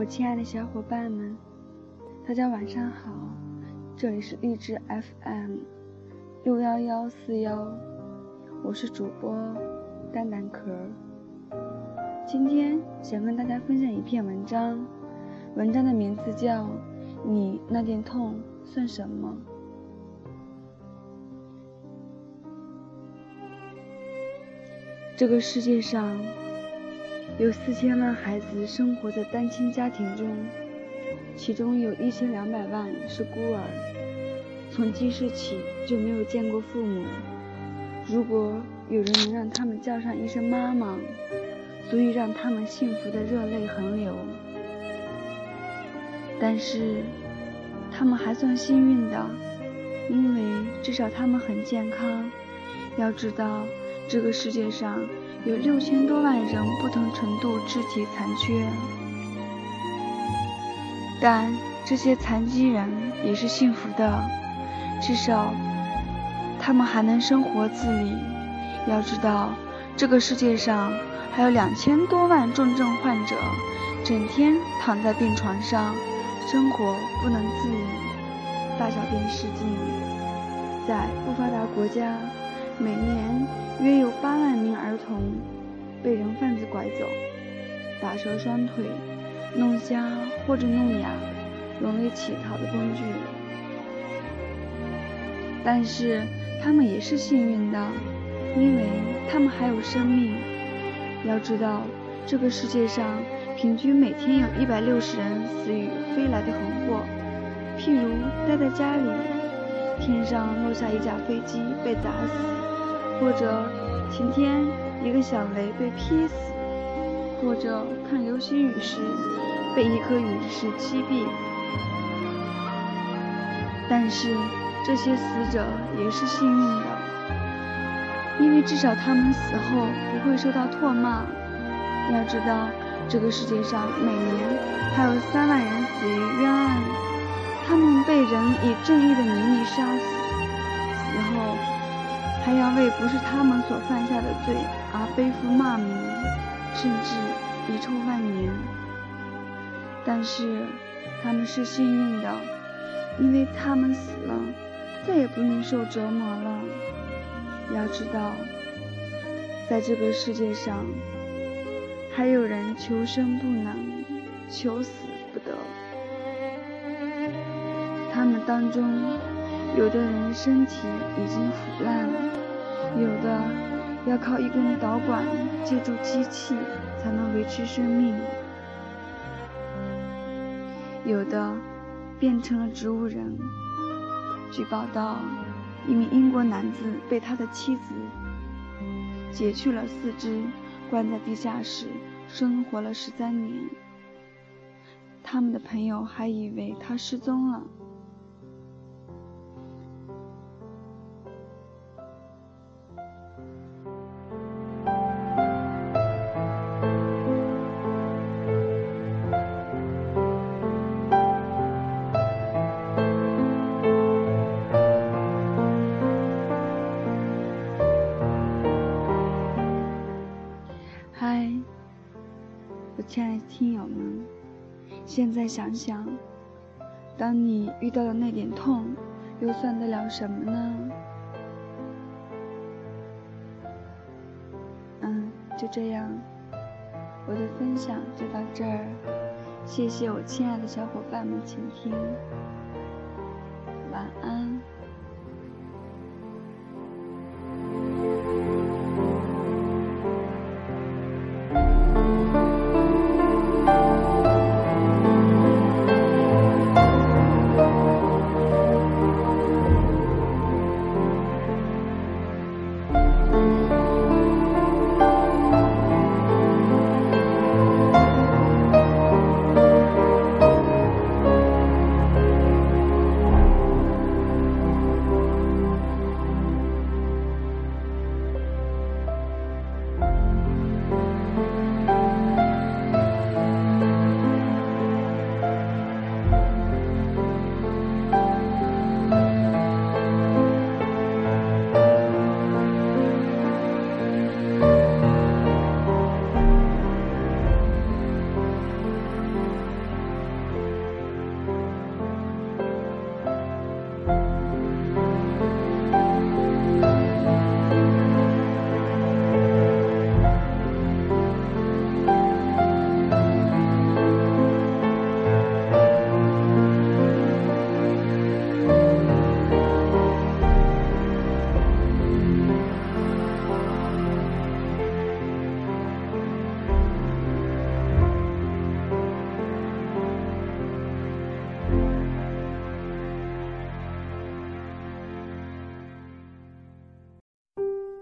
我亲爱的小伙伴们，大家晚上好，这里是励志 FM 六幺幺四幺，我是主播蛋蛋壳。今天想跟大家分享一篇文章，文章的名字叫《你那点痛算什么》。这个世界上。有四千万孩子生活在单亲家庭中，其中有一千两百万是孤儿，从记事起就没有见过父母。如果有人能让他们叫上一声妈妈，足以让他们幸福的热泪横流。但是，他们还算幸运的，因为至少他们很健康。要知道，这个世界上。有六千多万人不同程度肢体残缺，但这些残疾人也是幸福的，至少他们还能生活自理。要知道，这个世界上还有两千多万重症患者，整天躺在病床上，生活不能自理，大小便失禁。在不发达国家。每年约有八万名儿童被人贩子拐走，打折双腿、弄瞎或者弄哑，容易乞讨的工具。但是他们也是幸运的，因为他们还有生命。要知道，这个世界上平均每天有一百六十人死于飞来的横祸，譬如待在家里，天上落下一架飞机被砸死。或者晴天一个响雷被劈死，或者看流星雨时被一颗陨石击毙。但是这些死者也是幸运的，因为至少他们死后不会受到唾骂。要知道，这个世界上每年还有三万人死于冤案，他们被人以正义的名义杀死，死后。还要为不是他们所犯下的罪而背负骂名，甚至遗臭万年。但是他们是幸运的，因为他们死了，再也不用受折磨了。要知道，在这个世界上，还有人求生不能，求死当中，有的人身体已经腐烂了。有的要靠一根导管借助机器才能维持生命，有的变成了植物人。据报道，一名英国男子被他的妻子截去了四肢，关在地下室生活了十三年。他们的朋友还以为他失踪了。亲爱的听友们，现在想想，当你遇到的那点痛，又算得了什么呢？嗯，就这样，我的分享就到这儿，谢谢我亲爱的小伙伴们倾听，晚安。